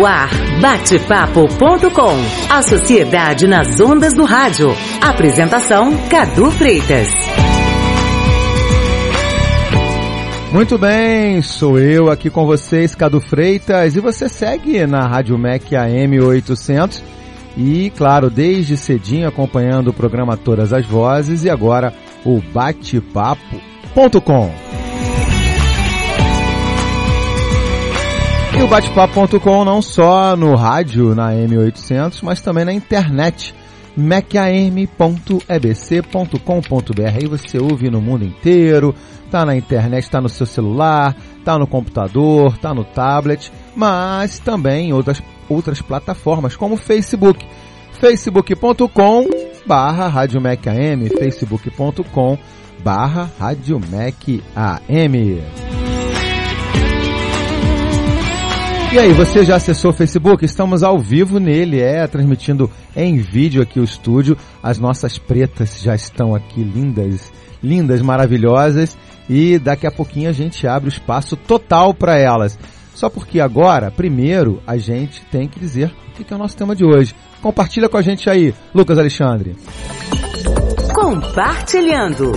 No ar, batepapo.com. A sociedade nas ondas do rádio. Apresentação Cadu Freitas. Muito bem, sou eu aqui com vocês, Cadu Freitas, e você segue na Rádio Mac AM 800 e, claro, desde cedinho acompanhando o programa Todas as Vozes e agora o batepapo.com. E o batepapo.com não só no rádio, na M800, mas também na internet, macam.ebc.com.br. Aí você ouve no mundo inteiro, tá na internet, tá no seu celular, tá no computador, tá no tablet, mas também em outras, outras plataformas, como Facebook. facebook.com barra Rádio facebook.com barra Rádio E aí, você já acessou o Facebook? Estamos ao vivo nele, é, transmitindo em vídeo aqui o estúdio. As nossas pretas já estão aqui lindas, lindas, maravilhosas. E daqui a pouquinho a gente abre o espaço total para elas. Só porque agora, primeiro, a gente tem que dizer o que é o nosso tema de hoje. Compartilha com a gente aí, Lucas Alexandre. Compartilhando.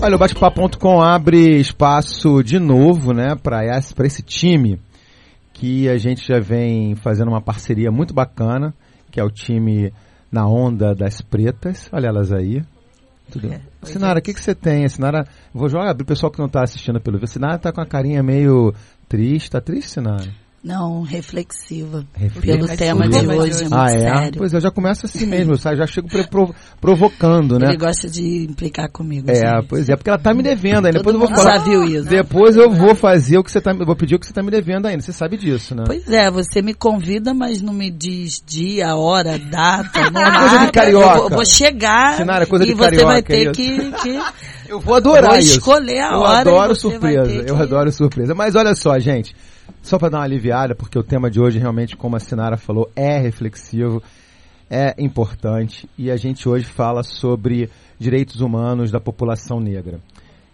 Olha, o Batepapo.com abre espaço de novo, né, para esse, esse time que a gente já vem fazendo uma parceria muito bacana, que é o time na onda das pretas. Olha elas aí. Tudo. É, Sinara, o que, que você tem? Sinara, vou jogar para o pessoal que não está assistindo pelo vídeo. Sinara tá com a carinha meio triste. Tá triste, Sinara? Não, reflexiva. reflexiva. Pelo tema de hoje, é muito ah, é? sério. Pois eu já começo assim mesmo, sabe? Já chego provo provocando, né? Ele gosta de implicar comigo. É, gente. pois é, porque ela tá me devendo ainda. Depois eu vou falar. Já viu isso. Depois eu vou fazer o que você tá, vou pedir o que você tá me devendo ainda. Você sabe disso, né? Pois é, você me convida, mas não me diz dia, hora, data, não é coisa de carioca. Eu vou, vou chegar Sinara, coisa e de você carioca, vai ter é que, que... Eu vou adorar vou isso. escolher a eu hora. Eu adoro surpresa. Eu adoro surpresa. Mas olha só, gente. Só para dar uma aliviada, porque o tema de hoje realmente, como a Sinara falou, é reflexivo, é importante e a gente hoje fala sobre direitos humanos da população negra.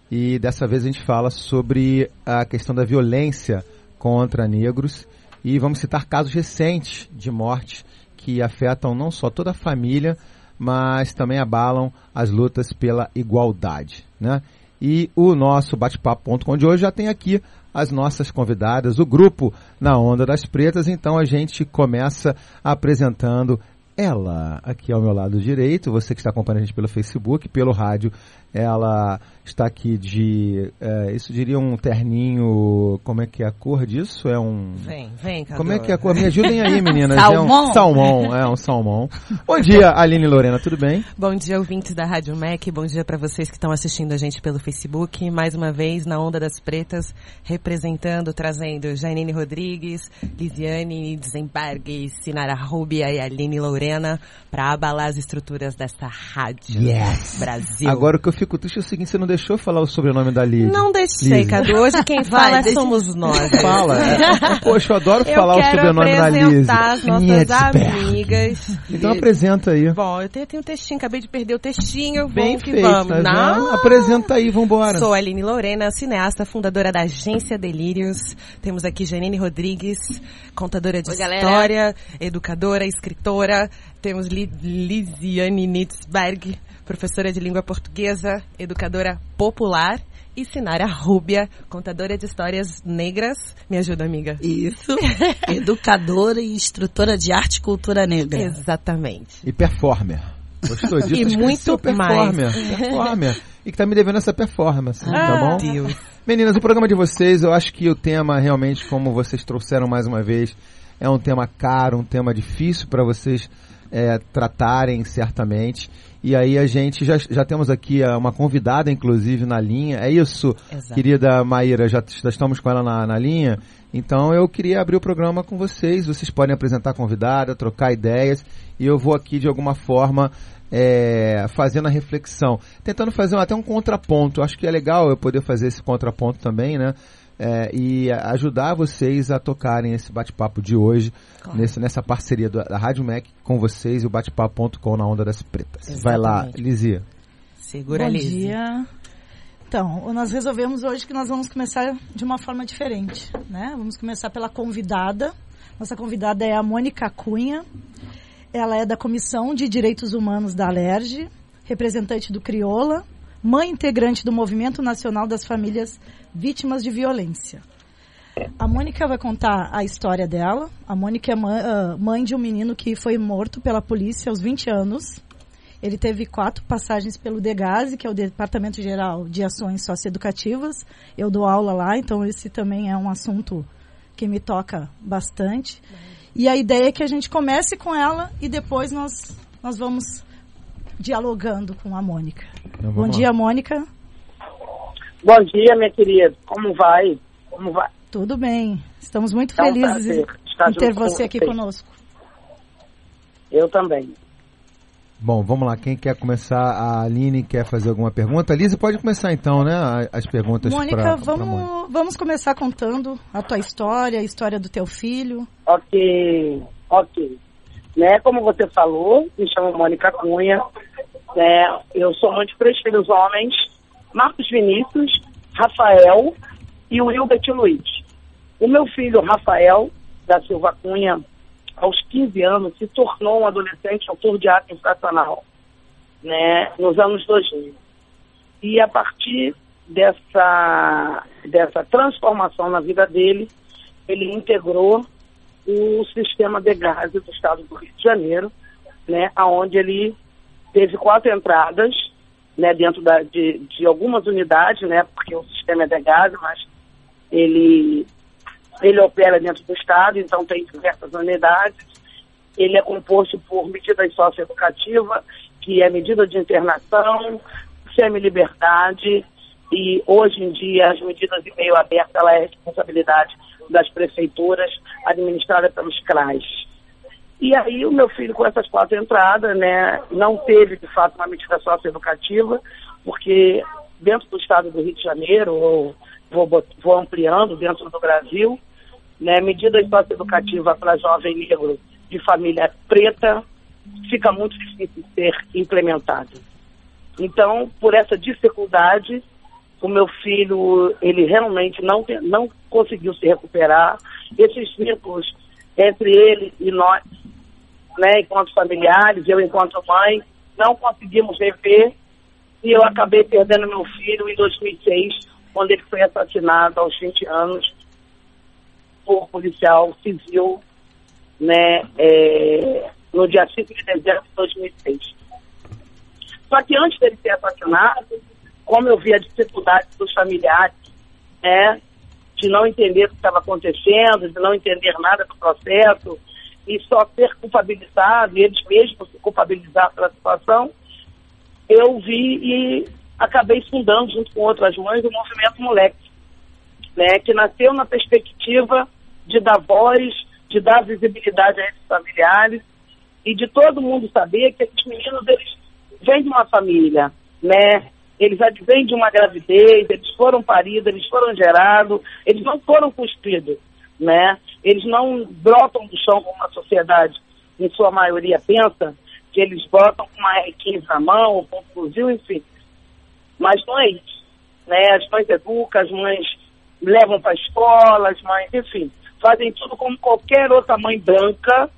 E dessa vez a gente fala sobre a questão da violência contra negros e vamos citar casos recentes de morte que afetam não só toda a família, mas também abalam as lutas pela igualdade, né? E o nosso bate-papo.com de hoje já tem aqui as nossas convidadas, o grupo Na Onda das Pretas. Então a gente começa apresentando ela aqui ao meu lado direito, você que está acompanhando a gente pelo Facebook, pelo rádio, ela está aqui de, é, isso diria um terninho, como é que é a cor disso? É um... Vem, vem, Cadu. Como é que é a cor? Me ajudem aí, meninas. salmão. É um salmão, é um salmão. Bom dia, Aline Lorena, tudo bem? Bom dia, ouvintes da Rádio MEC, bom dia para vocês que estão assistindo a gente pelo Facebook, mais uma vez na Onda das Pretas, representando, trazendo Janine Rodrigues, Lisiane Desembargue, Sinara Rubia e Aline Lorena para abalar as estruturas dessa rádio yes. Brasil. Agora o que eu fico triste é o seguinte, você não deixou falar o sobrenome da Liz. Não deixei, Liz. Cadu. Hoje quem fala Vai, somos nós. Fala. É. Poxa, eu adoro eu falar o sobrenome da Liz. as nossas amigas. Então apresenta aí. Bom, eu tenho, tenho um textinho, acabei de perder o textinho. Bem vamos feito, que vamos. Tá não. Apresenta aí, vambora. Sou a Aline Lorena, cineasta, fundadora da Agência Delírios. Temos aqui Janine Rodrigues, contadora de Oi, história, galera. educadora, escritora. Temos Lisiane Nitzberg, professora de língua portuguesa, educadora popular. E Sinara Rúbia, contadora de histórias negras. Me ajuda, amiga. Isso. Educadora e instrutora de arte e cultura negra. Exatamente. E performer. Gostou disso? E muito performer. mais. Performer. E que tá me devendo essa performance, ah, tá bom? Deus. Meninas, o programa de vocês, eu acho que o tema realmente, como vocês trouxeram mais uma vez, é um tema caro, um tema difícil para vocês é, tratarem certamente. E aí a gente já, já temos aqui é, uma convidada, inclusive, na linha. É isso, Exato. querida Maíra, já, já estamos com ela na, na linha. Então eu queria abrir o programa com vocês. Vocês podem apresentar a convidada, trocar ideias. E eu vou aqui, de alguma forma, é, fazendo a reflexão. Tentando fazer até um contraponto. Acho que é legal eu poder fazer esse contraponto também, né? É, e ajudar vocês a tocarem esse bate-papo de hoje, claro. nesse, nessa parceria do, da Rádio Mac com vocês e o bate-papo.com na Onda das Pretas. Exatamente. Vai lá, Lizia. Segura, Bom Lizia. dia. Então, nós resolvemos hoje que nós vamos começar de uma forma diferente, né? Vamos começar pela convidada. Nossa convidada é a Mônica Cunha. Ela é da Comissão de Direitos Humanos da Alerj, representante do Crioula, mãe integrante do Movimento Nacional das Famílias Vítimas de Violência. A Mônica vai contar a história dela. A Mônica é ah, mãe de um menino que foi morto pela polícia aos 20 anos. Ele teve quatro passagens pelo DEGASE, que é o Departamento Geral de Ações Socioeducativas. Eu dou aula lá, então esse também é um assunto que me toca bastante. E a ideia é que a gente comece com ela e depois nós, nós vamos dialogando com a Mônica. Então, Bom vamos dia, lá. Mônica. Bom dia, minha querida. Como vai? Como vai? Tudo bem. Estamos muito um felizes em, ter você aqui você. conosco. Eu também. Bom, vamos lá. Quem quer começar? A Aline quer fazer alguma pergunta? A Lise pode começar então, né? As perguntas Mônica, pra, pra Mônica. vamos, vamos começar contando a tua história, a história do teu filho. Ok, ok. Né, como você falou, me chamo Mônica Cunha. Né, eu sou mãe de três filhos homens, Marcos Vinícius, Rafael e o Hilbert Luiz. O meu filho, Rafael da Silva Cunha, aos 15 anos, se tornou um adolescente autor de ato infracional, né, nos anos 2000. E a partir dessa, dessa transformação na vida dele, ele integrou o sistema de gás do estado do Rio de Janeiro, né, aonde ele teve quatro entradas, né, dentro da, de, de algumas unidades, né, porque o sistema é de gás, mas ele ele opera dentro do estado, então tem diversas unidades. Ele é composto por medidas socioeducativas, que é medida de internação, semi-liberdade, e hoje em dia as medidas de meio aberto ela é responsabilidade das prefeituras administradas pelos CRAs. E aí o meu filho com essas quatro entradas, né, não teve de fato uma medida socioeducativa, porque dentro do estado do Rio de Janeiro, ou vou, vou ampliando dentro do Brasil, né, medidas socioeducativas para jovem negro de família preta fica muito difícil ser implementada. Então, por essa dificuldade, o meu filho, ele realmente não, não conseguiu se recuperar. Esses vínculos entre ele e nós, né, enquanto familiares, eu enquanto mãe, não conseguimos rever e eu acabei perdendo meu filho em 2006, quando ele foi assassinado aos 20 anos por policial civil, né, é, no dia 5 de dezembro de 2006. Só que antes dele ser assassinado, como eu vi a dificuldade dos familiares, né, de não entender o que estava acontecendo, de não entender nada do processo, e só ser culpabilizado, e eles mesmos se culpabilizar pela situação, eu vi e acabei fundando, junto com outras mães, o Movimento Moleque, né, que nasceu na perspectiva de dar voz, de dar visibilidade a esses familiares e de todo mundo saber que esses meninos eles vêm de uma família, né? Eles advêm de uma gravidez, eles foram paridos, eles foram gerados, eles não foram cuspidos, né? Eles não brotam do chão como a sociedade, em sua maioria, pensa, que eles brotam com uma R15 na mão, com um fuzil, enfim. Mas não é isso, né? As mães educam, as mães levam para a escola, as mães, enfim, fazem tudo como qualquer outra mãe branca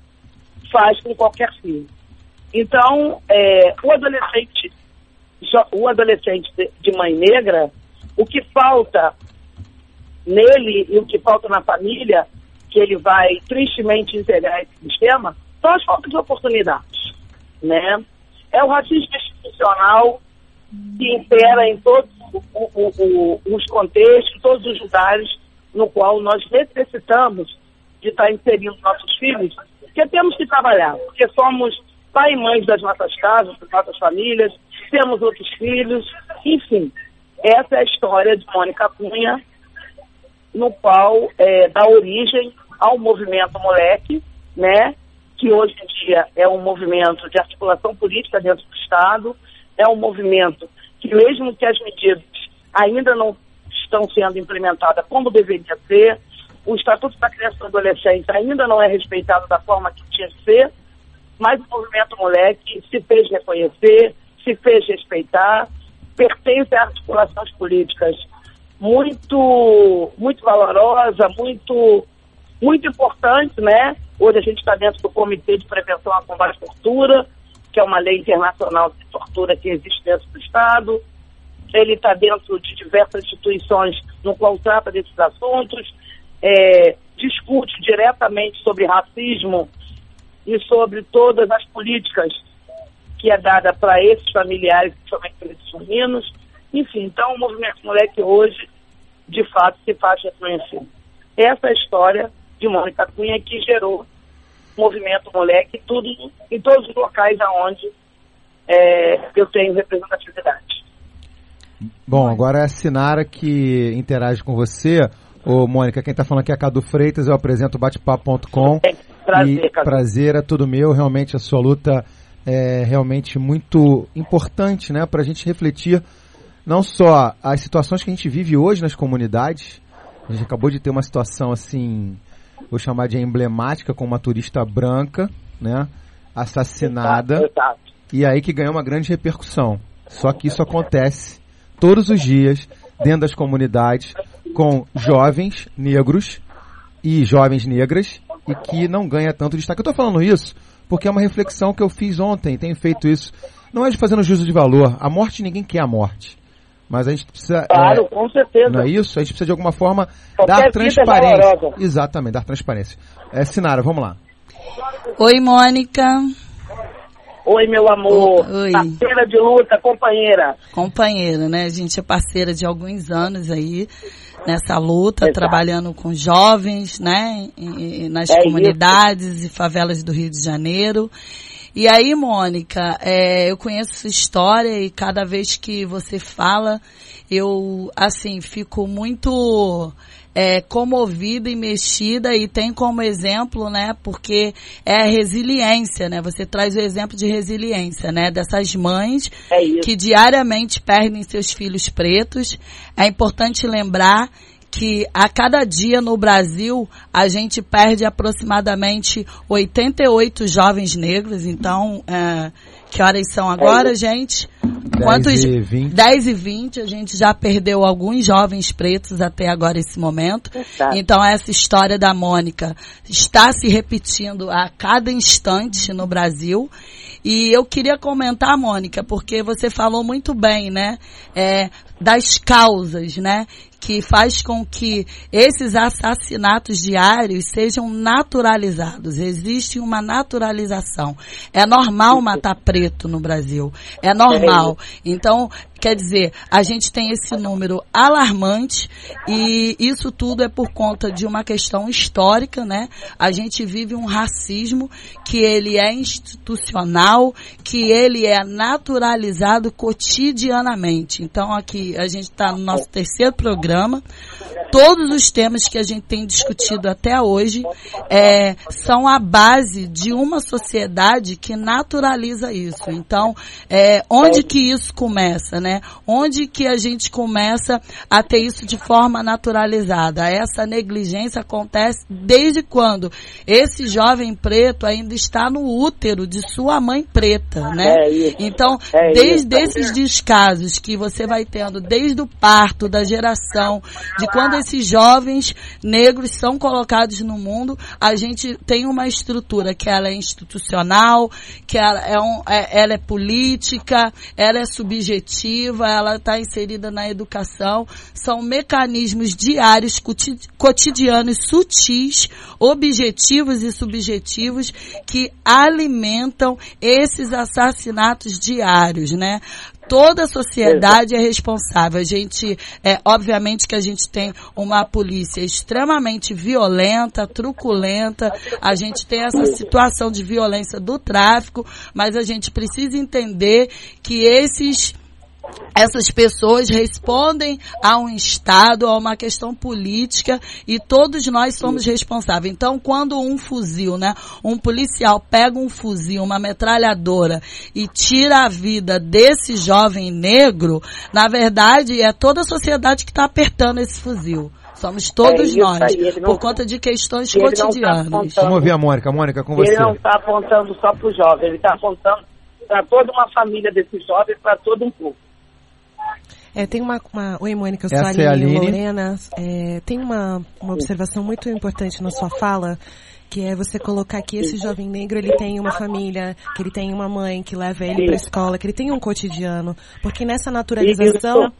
faz com qualquer filho. Então, é, o adolescente, o adolescente de, mãe negra, o que falta nele e o que falta na família, que ele vai tristemente integrar esse sistema, são as faltas de oportunidades, né? É o racismo institucional que impera em todos os contextos, todos os lugares no qual nós necessitamos de estar inserindo nossos filhos, porque temos que trabalhar, porque somos pai e mães das nossas casas, das nossas famílias, temos outros filhos, enfim. Essa é a história de Mônica Cunha, no qual é, dá origem ao movimento Moleque, né, que hoje em dia é um movimento de articulação política dentro do Estado, é um movimento que mesmo que as medidas ainda não estão sendo implementadas como deveria ser, o Estatuto da Criança e do Adolescente ainda não é respeitado da forma que tinha que ser, mas o movimento Moleque se fez reconhecer, se fez respeitar, pertence a articulações políticas muito, muito valorosa, muito, muito importante, né? Hoje a gente está dentro do Comitê de Prevenção à Combate à Tortura, que é uma lei internacional de tortura que existe dentro do Estado. Ele está dentro de diversas instituições no qual trata desses assuntos, é, discute diretamente sobre racismo e sobre todas as políticas que é dada para esses familiares, principalmente para esses meninos. Enfim, então o movimento moleque hoje, de fato, se faz reconhecer. Essa é a história de Mônica Cunha que gerou o movimento moleque tudo, em todos os locais aonde é, eu tenho representatividade. Bom, agora é a Sinara que interage com você. Ô, Mônica, quem está falando aqui é a Cadu Freitas, eu apresento batepapo.com. Prazer, e Cadu. prazer é tudo meu, realmente a sua luta é realmente muito importante, né, para a gente refletir não só as situações que a gente vive hoje nas comunidades. A gente acabou de ter uma situação assim, vou chamar de emblemática, com uma turista branca, né, assassinada. Exato, exato. E aí que ganhou uma grande repercussão. Só que isso acontece todos os dias dentro das comunidades com jovens negros e jovens negras e que não ganha tanto destaque. Eu estou falando isso porque é uma reflexão que eu fiz ontem, tenho feito isso. Não é de fazendo juízo de valor. A morte, ninguém quer a morte. Mas a gente precisa. Claro, é, com certeza. não é isso? A gente precisa de alguma forma Qualquer dar é transparência. valorosa. Exatamente, dar transparência. É, Sinara, vamos lá. Oi, Mônica, Oi, meu amor. Oi. Parceira de luta, companheira. companheira, né? A gente é parceira de alguns anos aí nessa luta, Exato. trabalhando com jovens, né? e- e nas É comunidades e favelas do Rio de Janeiro. E aí, Mônica, é, eu conheço sua história e cada vez que você fala, eu, assim, fico muito é, comovida e mexida e tem como exemplo, né, porque é a resiliência, né, você traz o exemplo de resiliência, né, dessas mães É que diariamente perdem seus filhos pretos. É importante lembrar que a cada dia no Brasil a gente perde aproximadamente 88 jovens negros. Então, é, que horas são agora, gente? 10 e 20. 10 e 20. A gente já perdeu alguns jovens pretos até agora esse momento. Exato. Então, essa história da Mônica está se repetindo a cada instante no Brasil. E eu queria comentar, Mônica, porque você falou muito bem, né? É, das causas, né? Que faz com que esses assassinatos diários sejam naturalizados. Existe uma naturalização. É normal matar preto no Brasil. É normal. Então, quer dizer, a gente tem esse número alarmante e isso tudo é por conta de uma questão histórica, né? A gente vive um racismo que ele é institucional, que ele é naturalizado cotidianamente. Então aqui a gente está no nosso terceiro programa. Todos os temas que a gente tem discutido até hoje é, são a base de uma sociedade que naturaliza isso. Então, é, onde que isso começa, né? Onde que a gente começa a ter isso de forma naturalizada? Essa negligência acontece desde quando esse jovem preto ainda está no útero de sua mãe preta, né? É. Então, É desde esses descasos que você vai tendo desde o parto, da geração, de quando esses jovens negros são colocados no mundo, a gente tem uma estrutura que ela é institucional, que ela é, um, é- ela é política, ela é subjetiva, ela está inserida na educação. São mecanismos diários, coti- cotidianos, sutis, objetivos e subjetivos que alimentam esses assassinatos diários, né? Toda a sociedade é responsável. A gente, é, obviamente que a gente tem uma polícia extremamente violenta, truculenta. A gente tem essa situação de violência do tráfico, mas a gente precisa entender que esses essas pessoas respondem a um Estado, a uma questão política e todos nós somos responsáveis. Então, quando um fuzil, né, um policial pega um fuzil, uma metralhadora e tira a vida desse jovem negro, na verdade é toda a sociedade que está apertando esse fuzil. Somos todos É nós, aí, ele não- por conta de questões ele tá cotidianas. apontando. Vamos ouvir a Mônica. Mônica, com você. Ele não está apontando só para o jovem, ele está apontando para toda uma família desses jovens, para todo um povo. É, tem uma, uma... Oi, Mônica, eu sou Essa a é a Aline Aline. Lorena. É, tem uma, uma observação muito importante na sua fala, que é você colocar que esse jovem negro, ele tem uma família, que ele tem uma mãe que leva ele para escola, que ele tem um cotidiano. Porque nessa naturalização...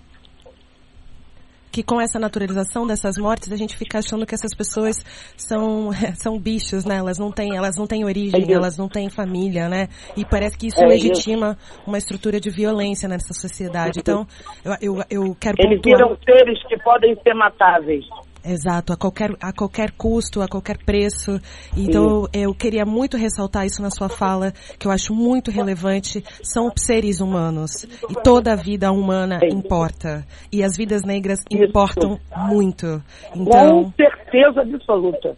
Que com essa naturalização dessas mortes a gente fica achando que essas pessoas são são bichos, né? Elas não têm, elas não têm origem, elas não têm família, né? E parece que isso É legitima uma estrutura de violência nessa sociedade. Então, eu, eu, eu quero Eles pontuar. viram seres que podem ser matáveis. Exato, a qualquer, a qualquer custo, a qualquer preço. Então, eu queria muito ressaltar isso na sua fala, que eu acho muito relevante. São seres humanos. E toda a vida humana Sim. importa. E as vidas negras Isso. importam muito. Então, Com certeza absoluta.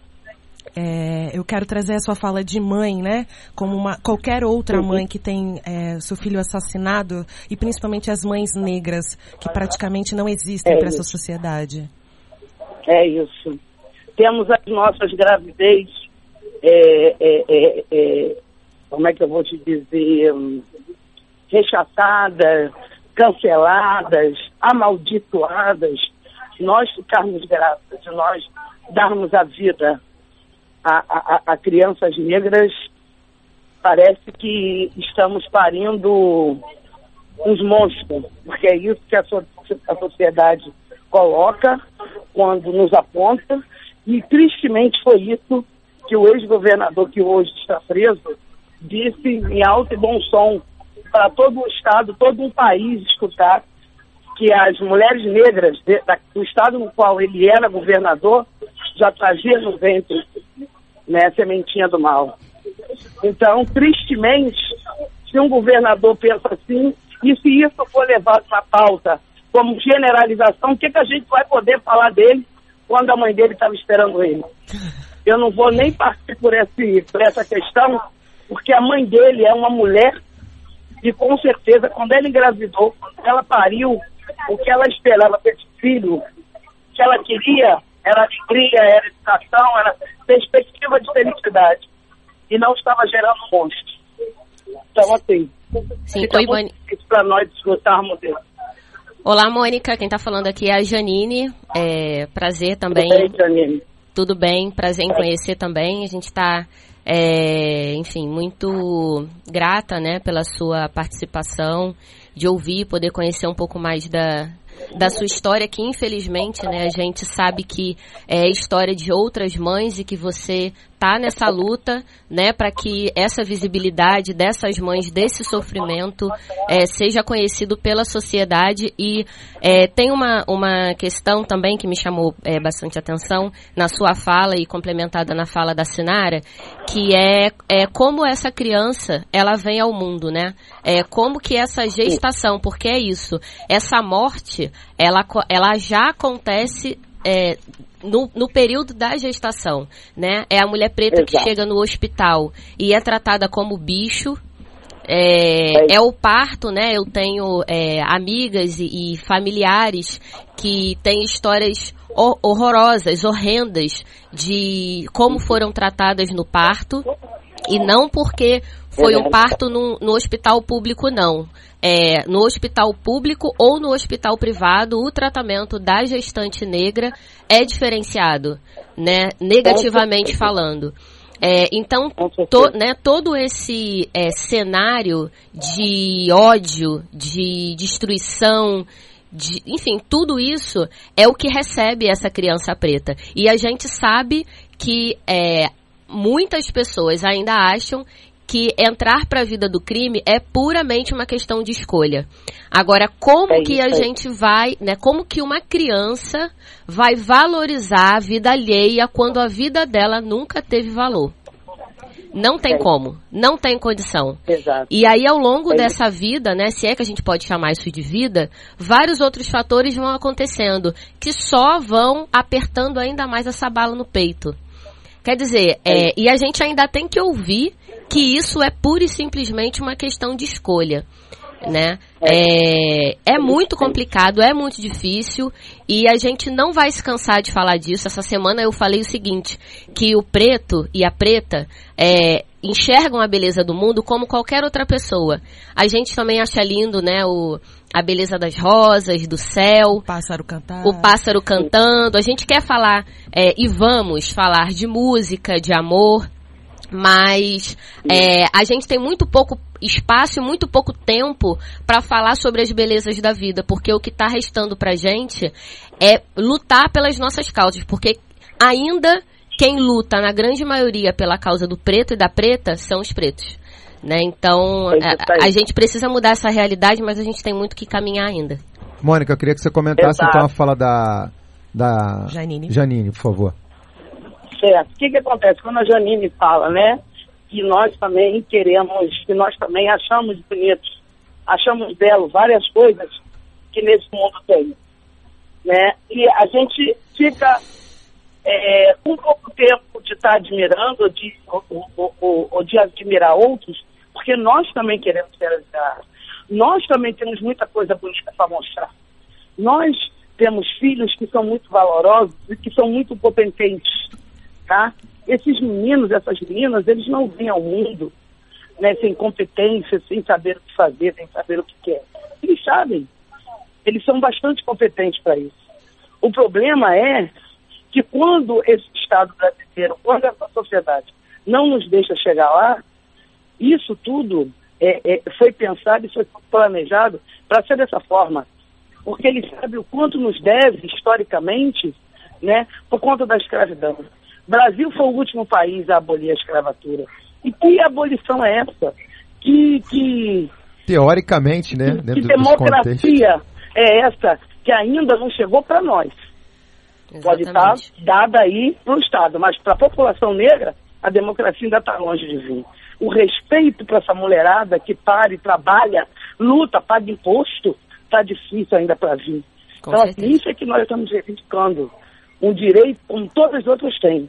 é, eu quero trazer a sua fala de mãe, né? Como uma, qualquer outra mãe que tem é, seu filho assassinado, e principalmente as mães negras, que praticamente não existem É para essa sociedade. É isso. Temos as nossas gravidez, é, é, é, é, como é que eu vou te dizer, rechaçadas, canceladas, amaldiçoadas. Se nós ficarmos grávidas, se nós darmos a vida a, a, a crianças negras, parece que estamos parindo uns monstros, porque é isso que a, so- a sociedade coloca quando nos aponta, e tristemente foi isso que o ex-governador, que hoje está preso, disse em alto e bom som para todo o Estado, todo um país escutar que as mulheres negras de- da- do Estado no qual ele era governador já traziam no ventre né, a sementinha do mal. Então, tristemente, se um governador pensa assim, e se isso for levado na pauta como generalização, o que, que a gente vai poder falar dele quando a mãe dele estava esperando ele? Eu não vou nem partir por, esse, por essa questão, porque a mãe dele é uma mulher e com certeza, quando ela engravidou, ela pariu, o que ela esperava para esse filho, o que ela queria era alegria, era educação, era perspectiva de felicidade. E não estava gerando monstros. Então, assim, Sim, fica oi, muito difícil para nós desfrutarmos dele. Olá, Mônica. Quem tá falando aqui é a Janine. É, prazer também. Tudo bem, Janine? Tudo bem, prazer em conhecer também. A gente está, enfim, muito grata, né, pela sua participação, de ouvir, poder conhecer um pouco mais da, da sua história, que infelizmente, né, a gente sabe que é história de outras mães e que você tá nessa luta, né, para que essa visibilidade dessas mães, desse sofrimento, é, seja conhecido pela sociedade. E é, tem uma, uma questão também que me chamou é, bastante atenção na sua fala e complementada na fala da Sinara, que é, é como essa criança, ela vem ao mundo, né, é, como que essa gestação, porque é isso, essa morte, ela, ela já acontece é, no, no período da gestação, né? É a mulher preta que Exato. chega no hospital e é tratada como bicho. É, é o parto, né? Eu tenho é, amigas e, e familiares que têm histórias ho- horrorosas, horrendas de como foram tratadas no parto e não porque foi um parto no, no hospital público, não. É, no hospital público ou no hospital privado, o tratamento da gestante negra é diferenciado, né? Negativamente falando. É, então, to- né, todo esse é, cenário de ódio, de destruição, de- enfim, tudo isso é o que recebe essa criança preta. E a gente sabe que é, muitas pessoas ainda acham que entrar para a vida do crime é puramente uma questão de escolha. Agora, como É que a gente vai, né? Como que uma criança vai valorizar a vida alheia quando a vida dela nunca teve valor? Não tem É. como, não tem condição. Exato. E aí, ao longo É dessa vida, né, se é que a gente pode chamar isso de vida, vários outros fatores vão acontecendo que só vão apertando ainda mais essa bala no peito. Quer dizer, é, e a gente ainda tem que ouvir que isso é pura e simplesmente uma questão de escolha. Né? É, é muito complicado, é muito difícil e a gente não vai se cansar de falar disso. Essa semana eu falei o seguinte, que o preto e a preta, é, enxergam a beleza do mundo como qualquer outra pessoa. A gente também acha lindo, né, o, a beleza das rosas, do céu. O pássaro cantar. O pássaro cantando. A gente quer falar, é, e vamos falar de música, de amor, mas é, a gente tem muito pouco espaço e muito pouco tempo para falar sobre as belezas da vida, porque o que está restando pra gente é lutar pelas nossas causas, porque ainda quem luta na grande maioria pela causa do preto e da preta são os pretos. Né? Então, a, a gente precisa mudar essa realidade, mas a gente tem muito que caminhar ainda. Mônica, eu queria que você comentasse Exato. então a fala da, da Janine. Janine, por favor. Certo. O que, que acontece? Quando a Janine fala, né, que nós também queremos, que nós também achamos bonitos, achamos belo várias coisas que nesse mundo tem. Né? E a gente fica é, um pouco tempo de estar admirando de, ou, ou, ou, ou, de admirar outros, porque nós também queremos ser admirados. Nós também temos muita coisa bonita para mostrar. Nós temos filhos que são muito valorosos e que são muito potentes, tá? Esses meninos, essas meninas, eles não vêm ao mundo né, sem competência, sem saber o que fazer, sem saber o que quer. Eles sabem. Eles são bastante competentes para isso. O problema é que quando esse Estado brasileiro, quando essa sociedade não nos deixa chegar lá, isso tudo é, é, foi pensado e foi planejado para ser dessa forma. Porque ele sabe o quanto nos deve, historicamente, né, por conta da escravidão. Brasil foi o último país a abolir a escravatura. E que abolição é essa? Que, que teoricamente, né? Que, que democracia é essa que ainda não chegou para nós? Exatamente. pode estar dada aí para o Estado, mas para a população negra, a democracia ainda está longe de vir. O respeito para essa mulherada que pare, trabalha, luta, paga imposto, está difícil ainda para vir. Com então, assim, isso é que nós estamos reivindicando. Um direito como todos os outros têm.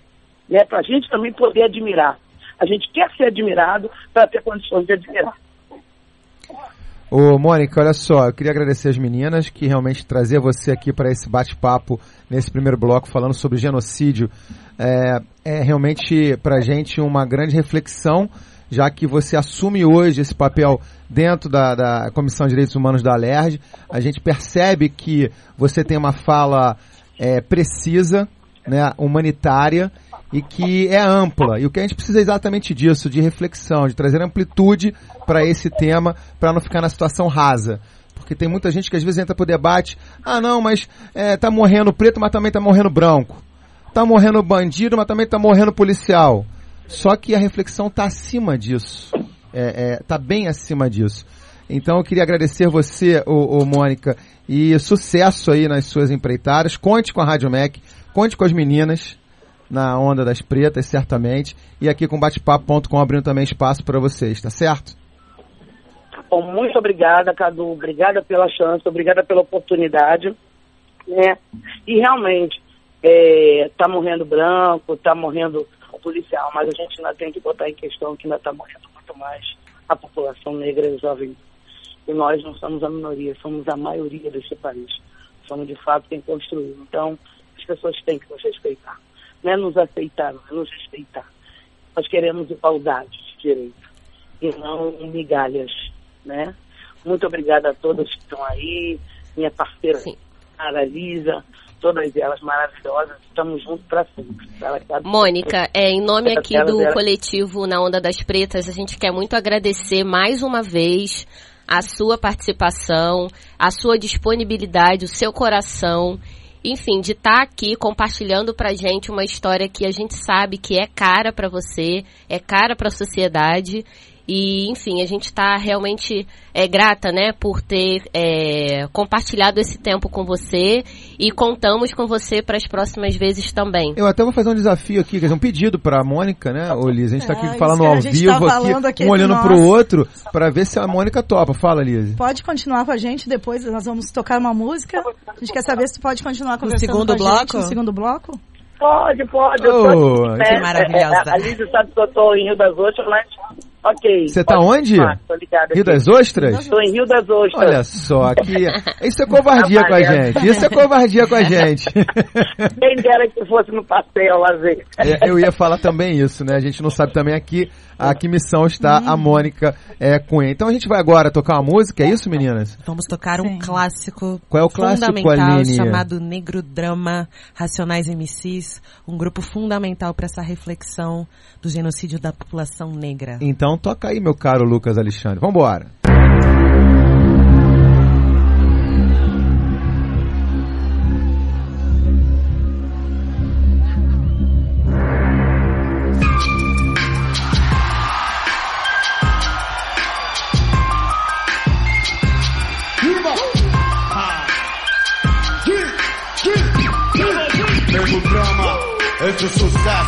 Né, para a gente também poder admirar. A gente quer ser admirado para ter condições de admirar. Ô, Mônica, olha só, eu queria agradecer as meninas que realmente trazer você aqui para esse bate-papo nesse primeiro bloco falando sobre genocídio é, é realmente para a gente uma grande reflexão, já que você assume hoje esse papel dentro da, da Comissão de Direitos Humanos da Alerj. A gente percebe que você tem uma fala é, precisa, né, humanitária e que é ampla. E o que a gente precisa é exatamente disso, de reflexão, de trazer amplitude para esse tema, para não ficar na situação rasa. Porque tem muita gente que às vezes entra pro debate, ah não, mas é, tá morrendo preto, mas também tá morrendo branco. Tá morrendo bandido, mas também tá morrendo policial. Só que a reflexão tá acima disso. É, é, tá bem acima disso. Então eu queria agradecer você, ô, ô Mônica, e sucesso aí nas suas empreitadas. Conte com a Rádio Mac, conte com as meninas na Onda das Pretas, certamente. E aqui com bate-papo.com abrindo também espaço para vocês, tá certo? Bom, muito obrigada, Cadu. Obrigada pela chance, obrigada pela oportunidade. Né? E realmente, está é, morrendo branco, está morrendo policial, mas a gente ainda tem que botar em questão que ainda está morrendo muito mais a população negra e jovem. E nós não somos a minoria, somos a maioria desse país. Somos de fato quem construiu. Então, as pessoas têm que nos respeitar não é nos aceitar, não é nos respeitar. Nós queremos igualdade de direito e não migalhas, né? Muito obrigada a todas que estão aí, minha parceira Sim. Lisa, todas elas maravilhosas, estamos juntos para sempre. Mônica, é, em nome aqui do coletivo Na Onda das Pretas, a gente quer muito agradecer mais uma vez a sua participação, a sua disponibilidade, o seu coração enfim, de estar tá aqui compartilhando pra gente uma história que a gente sabe que é cara para você, é cara para a sociedade e, enfim, a gente está realmente é, grata, né, por ter é, compartilhado esse tempo com você e contamos com você para as próximas vezes também. Eu até vou fazer um desafio aqui, quer dizer, um pedido para a Mônica, né, ô Liz? A gente está aqui é, falando ao vivo, tá aqui, aqui, um olhando para o outro, para ver se a Mônica topa. Fala, Liz. Pode continuar com a gente, depois nós vamos tocar uma música. A gente quer saber se tu pode continuar conversando no segundo com bloco? Gente, no segundo bloco. Pode, pode. Oh, eu tô, que maravilhosa. É, a Liz sabe que eu em Rio das Ostras, mas Ok. Você tá onde? falar, tô ligada Rio das Ostras? Tô em Rio das Ostras. Olha só, que isso é covardia com a gente. Isso é covardia com a gente. Quem dera que fosse no passeio lazer. É, eu ia falar também isso, né? A gente não sabe também aqui a que missão está a Mônica é, Cunha. Então a gente vai agora tocar uma música, é isso, meninas? Vamos tocar um Sim. clássico Qual é o clássico, fundamental Aline? chamado Negro Drama Racionais MCs, um grupo fundamental para essa reflexão do genocídio da população negra. Então toca aí, meu caro Lucas Alexandre. Vambora.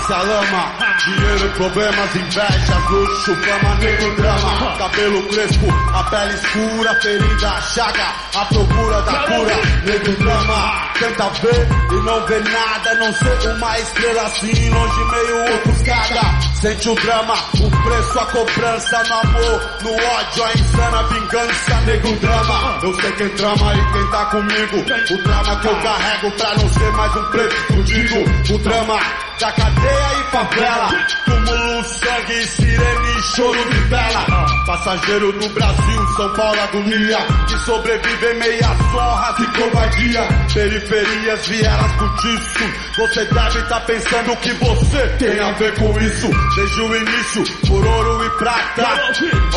Sucesso, a lama Dinheiro, problemas, invejas, luxo, fama, nego drama. Cabelo crespo, a pele escura, ferida, chaga A procura da cura, nego drama Tenta ver e não vê nada Não ser uma estrela assim, longe meio ofuscada Sente o drama, o preço, a cobrança No amor, no ódio, a insana vingança Nego drama, eu sei quem trama e quem tá comigo. O drama que eu carrego pra não ser mais um preto fudido. O drama da cadeia e favela. Túmulo, sangue, sirene, choro de vela Passageiro do Brasil, São Paulo, agonia. Que sobrevive em meias honras e covardia. Periferias, vielas, cortiço Você deve estar pensando que você tem a ver com isso. Desde o início, por ouro e prata.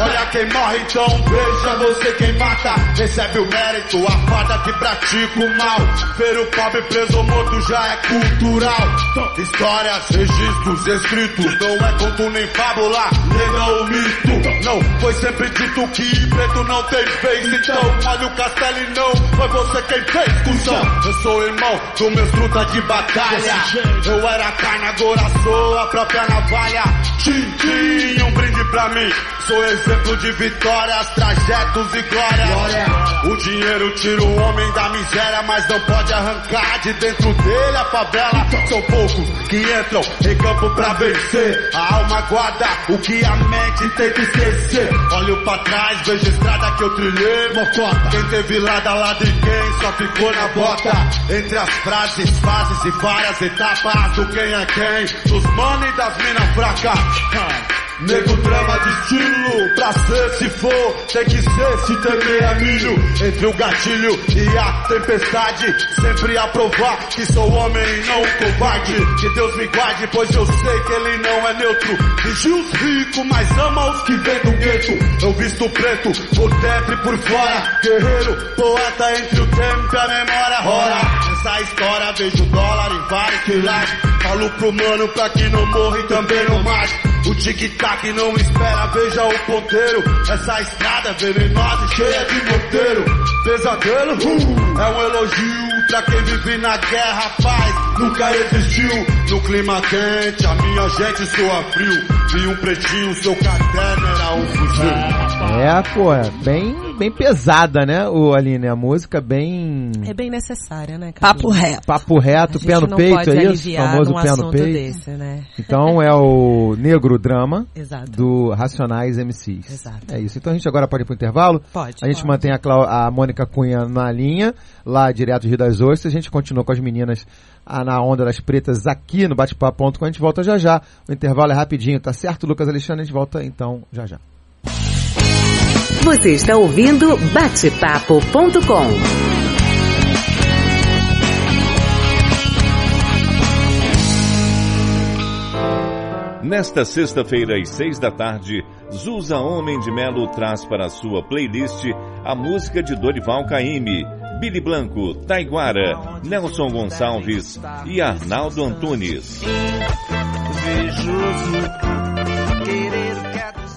Olha quem morre, então veja você quem mata. Recebe o mérito, a farda que pratica o mal. Ver o pobre preso ou morto já é cultural. Histórias, registros, escritos. Não é conto nem fábula, nega ou mito. Não, foi sempre dito que preto não tem vez Então, olha o castelo e não foi você quem fez cuzão. Eu sou irmão do meu truta de batalha. Eu era carne, agora sou a própria navalha tchim, um brinde pra mim. Sou exemplo de vitórias, trajetos e glória O dinheiro tira o homem da miséria Mas não pode arrancar de dentro dele a favela. São poucos que entram em campo pra vencer. A alma guarda o que a mente tem que esquecer Olho pra trás, vejo estrada que eu trilhei Mocota, quem teve lado lado e quem só ficou na bota. Entre as frases, fases e várias etapas Do quem é quem, dos mano e das mina fracas Nego drama de estilo, pra ser se for, tem que ser se temer é milho. Entre o gatilho e a tempestade, sempre a provar que sou homem, não um covarde. Que Deus me guarde, pois eu sei que ele não é neutro. Vigia os ricos, mas ama os que vêm do gueto. Eu visto preto, por dentro e por fora. Guerreiro, poeta entre o tempo e a memória. Ora, nessa história vejo dólar em vários quilates. Falo pro mano pra que não morra e também não mate. O tic-tac não espera, veja o ponteiro. Essa estrada é venenosa e cheia de morteiro. Pesadelo uh, é um elogio pra quem vive na guerra. Paz nunca existiu. No clima quente, a minha gente soa frio. Vi um pretinho, seu caderno era um fuzil. É, pô, é bem, bem pesada, né, o Aline? A música bem É bem necessária, né? Papo reto. papo reto, pé no peito, pode é isso? aliviar Famoso pé no peito. desse, né? Então é o Negro Drama Exato. do Racionais MCs. Exato. É isso. Então a gente agora pode ir pro intervalo. Pode. A gente pode. mantém a, Clau- a Mônica Cunha na linha, lá direto do Rio das Ostras. A gente continua com as meninas ah, na Onda das Pretas aqui no Bate-Papo.com. A gente volta já já. O intervalo é rapidinho, tá certo, Lucas Alexandre? A gente volta então já já. Você está ouvindo Bate-Papo.com. Nesta sexta-feira, às seis da tarde, Zusa Homem de Melo traz para a sua playlist a música de Dorival Caymmi, Billy Blanco, Taiguara, Nelson Gonçalves e Arnaldo Antunes.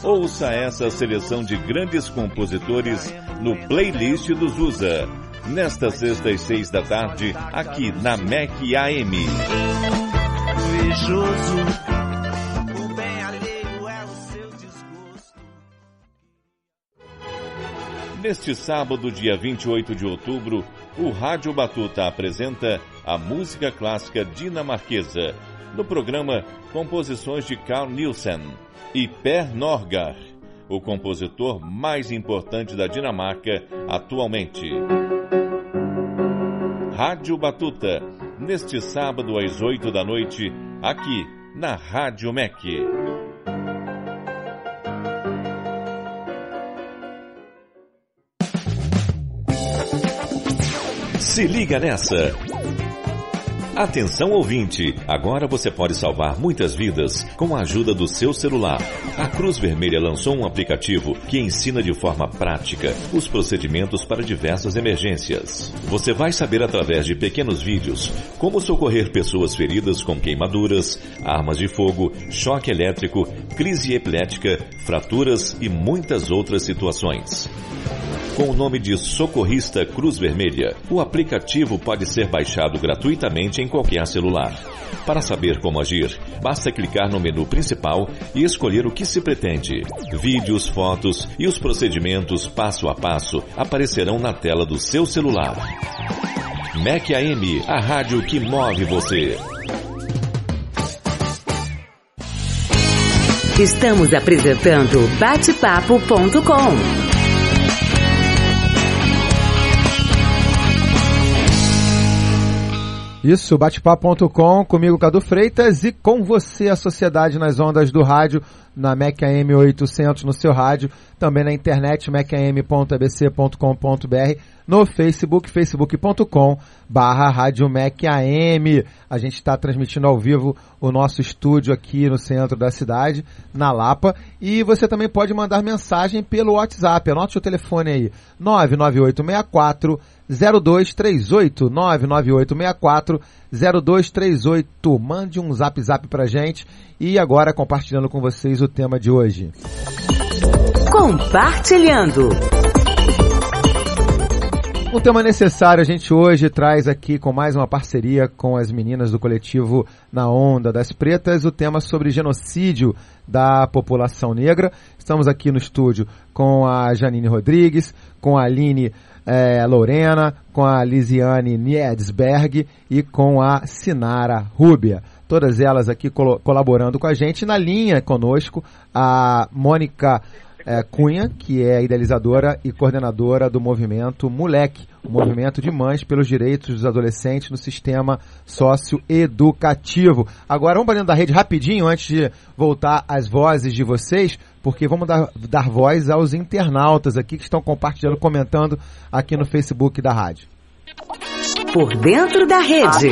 Ouça essa seleção de grandes compositores no playlist do Zusa. Nesta sexta às seis da tarde, aqui na MEC AM. Neste sábado, dia 28 de outubro, o Rádio Batuta apresenta a música clássica dinamarquesa, no programa Composições de Carl Nielsen e Per Norgar. o compositor mais importante da Dinamarca atualmente. Rádio Batuta, neste sábado às 8 da noite, aqui na Rádio MEC. Se liga nessa! Atenção ouvinte, agora você pode salvar muitas vidas com a ajuda do seu celular. A Cruz Vermelha lançou um aplicativo que ensina de forma prática os procedimentos para diversas emergências. Você vai saber através de pequenos vídeos como socorrer pessoas feridas com queimaduras, armas de fogo, choque elétrico, crise epilética, fraturas e muitas outras situações com o nome de Socorrista Cruz Vermelha. O aplicativo pode ser baixado gratuitamente em qualquer celular. Para saber como agir, basta clicar no menu principal e escolher o que se pretende. Vídeos, fotos e os procedimentos passo a passo aparecerão na tela do seu celular. MEC AM, a rádio que move você. Estamos apresentando batepapo.com. Isso, batepapo.com, comigo Cadu Freitas e com você a Sociedade nas Ondas do Rádio, na MEC AM 800 no seu rádio, também na internet mecam.abc.com.br, no Facebook, facebook.com barra Rádio MEC AM. A gente está transmitindo ao vivo o nosso estúdio aqui no centro da cidade, na Lapa, e você também pode mandar mensagem pelo WhatsApp, anote o telefone aí, 99864 0238 99864 0238. Mande um zap zap pra gente e agora compartilhando com vocês o tema de hoje. Compartilhando. Um tema necessário a gente hoje traz aqui com mais uma parceria com as meninas do coletivo Na Onda das Pretas, o tema sobre genocídio da população negra. Estamos aqui no estúdio com a Janine Rodrigues, com a Aline é, Lorena, com a Lisiane Niedsberg e com a Sinara Rúbia. Todas elas aqui col colaborando com a gente. Na linha conosco, a Mônica é, Cunha, que é idealizadora e coordenadora do movimento Moleque, o movimento de mães pelos direitos dos adolescentes no sistema socioeducativo. Agora vamos para dentro da rede rapidinho, antes de voltar às vozes de vocês, porque vamos dar, dar voz aos internautas aqui que estão compartilhando, comentando aqui no Facebook da rádio. Por dentro da rede.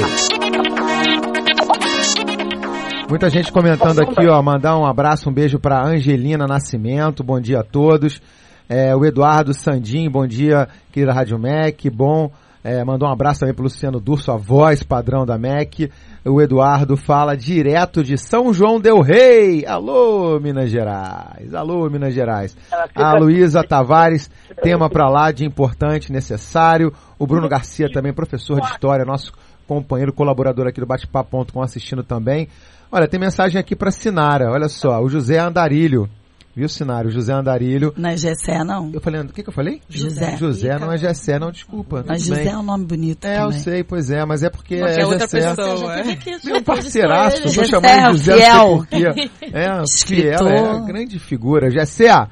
Muita gente comentando aqui, ó, mandar um abraço, um beijo para Angelina Nascimento, bom dia a todos. É, o Eduardo Sandim, bom dia, querida Rádio MEC, bom. É, mandou um abraço também para Luciano Durso, a voz padrão da MEC. O Eduardo fala direto de São João Del Rei. Alô, Minas Gerais. Alô, Minas Gerais. A Luísa Tavares, tema para lá de importante, necessário. O Bruno Garcia também, professor de História, nosso companheiro, colaborador aqui do Bate-Papo.com, assistindo também. Olha, tem mensagem aqui para Sinara. Olha só, o José Andarilho. Viu, Sinara? O José Andarilho. Não é Gessé, não. Eu falei, o que, que eu falei? José. José não é Gessé, não, desculpa. Mas José bem. é um nome bonito É, eu também. sei, pois é, mas é porque Porque é é outra Gessé. pessoa. é. Meu parceiraço, vou Gessé, chamar de José, fiel. não sei porquê. É, fiel, Escritor. é, grande figura. Gessé,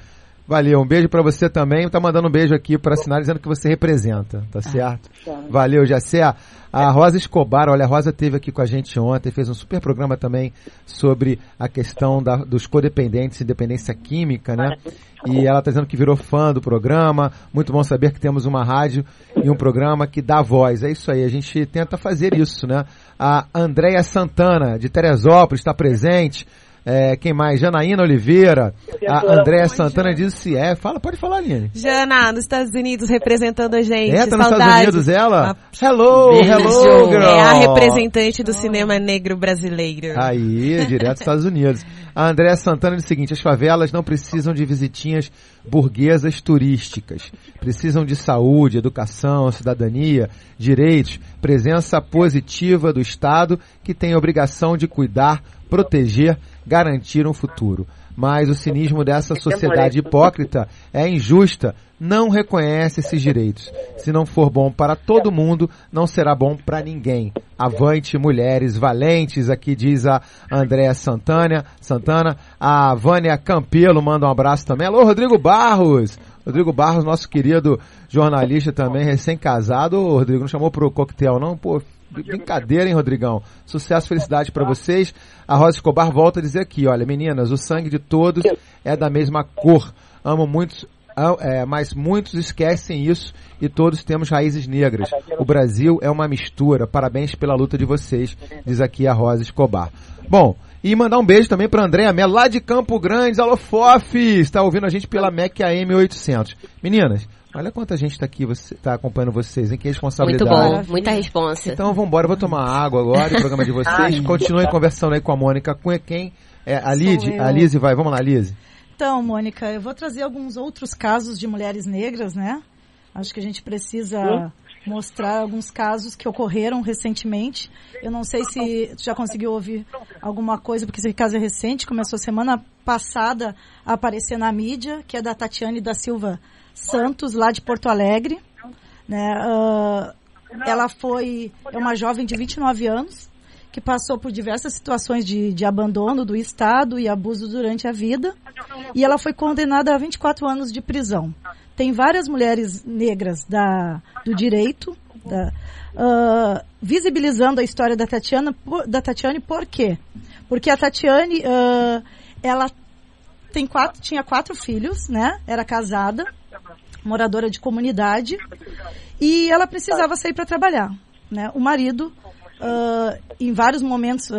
valeu, um beijo pra você também. Tá mandando um beijo aqui pra Sinara, dizendo que você representa, tá certo? Valeu, Gessé. A Rosa Escobar, olha, a Rosa teve aqui com a gente ontem, fez um super programa também sobre a questão da- dos codependentes e dependência química, né? E ela está dizendo que virou fã do programa. Muito bom saber que temos uma rádio e um programa que dá voz. É isso aí, a gente tenta fazer isso, né? A Andréia Santana, de Teresópolis, está presente. É, quem mais? Janaína Oliveira. A Andréia Santana disse é. Fala, pode falar, Aline. Jana, nos Estados Unidos, representando a gente. É, tá nos Saudades. Estados Unidos ela? Ah, Hello, Beijo. hello, girl. É a representante do cinema negro brasileiro. Aí, direto dos Estados Unidos. A Andréa Santana diz o seguinte: as favelas não precisam de visitinhas burguesas turísticas. Precisam de saúde, educação, cidadania, direitos, presença positiva do Estado que tem a obrigação de cuidar, proteger, garantir um futuro. mas o cinismo dessa sociedade hipócrita é injusta, não reconhece esses direitos. Se não for bom para todo mundo, não será bom para ninguém. Avante, mulheres valentes, aqui diz a Andréa Santana. Santana. A Vânia Campelo manda um abraço também. Alô, Rodrigo Barros. Rodrigo Barros, nosso querido jornalista também, recém-casado. Ô, Rodrigo, não chamou pro coquetel, não? Pô, brincadeira, hein, Rodrigão? Sucesso, felicidade para vocês. A Rosa Escobar volta a dizer aqui, olha, meninas, o sangue de todos é da mesma cor. Amo muitos, é, mas muitos esquecem isso e todos temos raízes negras. O Brasil é uma mistura. Parabéns pela luta de vocês, diz aqui a Rosa Escobar. Bom, e mandar um beijo também para Andréa Melo, lá de Campo Grande. Alô, FOF! Está ouvindo a gente pela MEC AM 800. Meninas, olha quanta gente está aqui, você está acompanhando vocês, hein? Que responsabilidade. Muito bom, muita responsa. Então vamos embora, eu vou tomar água agora, o programa de vocês. Continuem conversando aí com a Mônica Cunha. Quem? É, a Lid, a Lise vai. Vamos lá, Lise. Então, Mônica, eu vou trazer alguns outros casos de mulheres negras, né? Acho que a gente precisa mostrar alguns casos que ocorreram recentemente. Eu não sei se tu já conseguiu ouvir alguma coisa, porque esse caso é recente, começou semana passada a aparecer na mídia, que é da Tatiane da Silva Santos, lá de Porto Alegre. Né? Uh, ela foi é uma jovem de 29 anos, que passou por diversas situações de, de abandono do Estado e abuso durante a vida, e ela foi condenada a 24 anos de prisão tem várias mulheres negras da, do direito, da, uh, visibilizando a história da Tatiana, da Tatiane, por quê? Porque a Tatiane, uh, ela tem quatro, tinha quatro filhos, né? Era casada, moradora de comunidade, e ela precisava sair para trabalhar, né? O marido, uh, em vários momentos,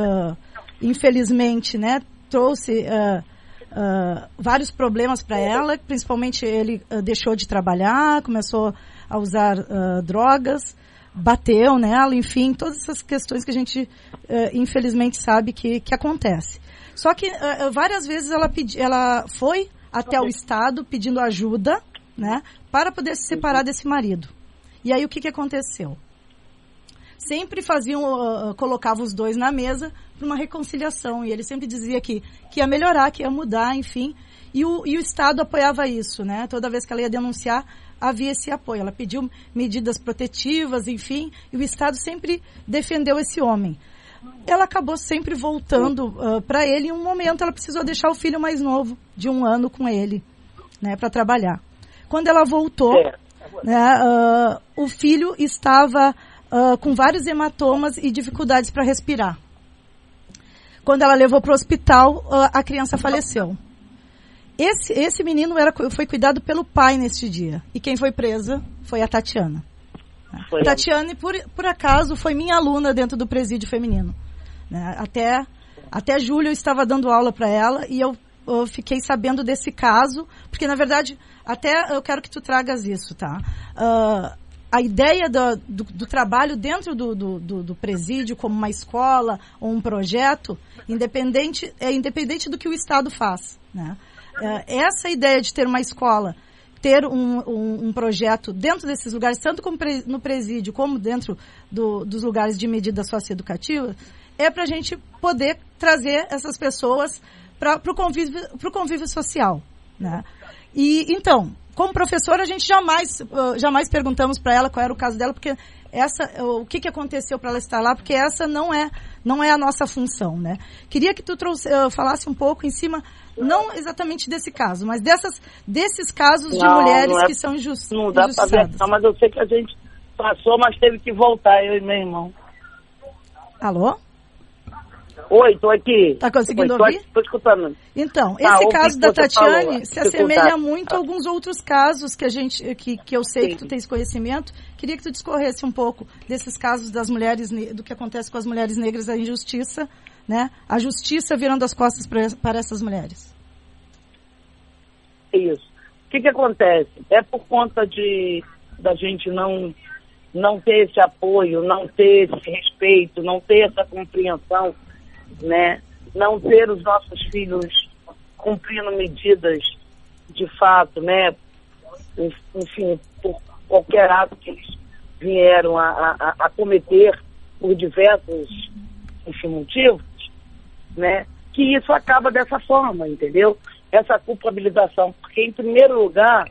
infelizmente, né? Trouxe uh, vários problemas para ela, principalmente ele uh, deixou de trabalhar, começou a usar uh, drogas, bateu nela, enfim, todas essas questões que a gente infelizmente sabe que, que acontece. Só que várias vezes ela, pedi, ela foi até o Estado pedindo ajuda, né, para poder se separar desse marido. E aí o que, que aconteceu? sempre faziam, colocavam os dois na mesa para uma reconciliação. E ele sempre dizia que, que ia melhorar, que ia mudar, enfim. E o, e o Estado apoiava isso, né? Toda vez que ela ia denunciar, havia esse apoio. Ela pediu medidas protetivas, enfim, e o Estado sempre defendeu esse homem. Ela acabou sempre voltando uh, para ele. Em um momento, ela precisou deixar o filho mais novo, de um ano, com ele, né, para trabalhar. Quando ela voltou, né, uh, o filho estava uh, com vários hematomas e dificuldades para respirar. Quando ela levou para o hospital, a criança faleceu. Esse, esse menino era, foi cuidado pelo pai neste dia. E quem foi presa foi a Tatiana. Foi Tatiane, por, por acaso, foi minha aluna dentro do presídio feminino. Né? Até, até julho eu estava dando aula para ela e eu, eu, fiquei sabendo desse caso, porque na verdade, até eu quero que tu tragas isso, tá? Uh, a ideia do, do, do trabalho dentro do, do, do, presídio como uma escola ou um projeto, independente, é independente do que o Estado faz. Né? É, essa ideia de ter uma escola, ter um, um, um, projeto dentro desses lugares, tanto no presídio como dentro dos lugares de medida socioeducativa, é para a gente poder trazer essas pessoas para o convívio, convívio social. Né? E então, como professora, a gente jamais, uh, jamais perguntamos para ela qual era o caso dela, porque essa, o que, que aconteceu para ela estar lá, porque essa não é, não é a nossa função, né? Queria que tu trouxe, uh, falasse um pouco em cima, não exatamente desse caso, mas dessas, desses casos não, de mulheres é, que são injust, Não dá para ver, mas eu sei que a gente passou, mas teve que voltar, eu e meu irmão. Alô? Oi, tô aqui. Tá conseguindo Oi, tô, ouvir? Tô escutando. Então, tá, esse caso da Tatiane falou, se assemelha muito a alguns outros casos que a gente, que, que eu sei Sim. que tu tens conhecimento. Queria que tu discorresse um pouco desses casos das mulheres, do que acontece com as mulheres negras, a injustiça, né? A justiça virando as costas pra, para essas mulheres. Isso. O que que acontece? É por conta de da gente não não ter esse apoio, não ter esse respeito, não ter essa compreensão né? Não ter os nossos filhos cumprindo medidas de fato, né? Enfim, por qualquer ato que eles vieram a, a, a cometer por diversos enfim, motivos, né? que isso acaba dessa forma, entendeu? Essa culpabilização. Porque, em primeiro lugar,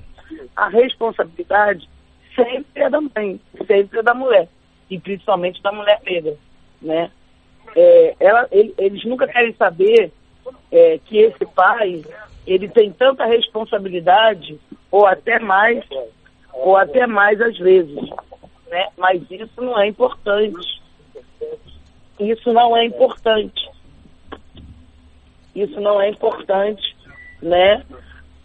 a responsabilidade sempre é da mãe, sempre é da mulher. E principalmente da mulher negra, né? É, ela, ele, eles nunca querem saber é, que esse pai, ele tem tanta responsabilidade, ou até mais, ou até mais às vezes, né? Mas isso não é importante. Isso não é importante. Isso não é importante, né?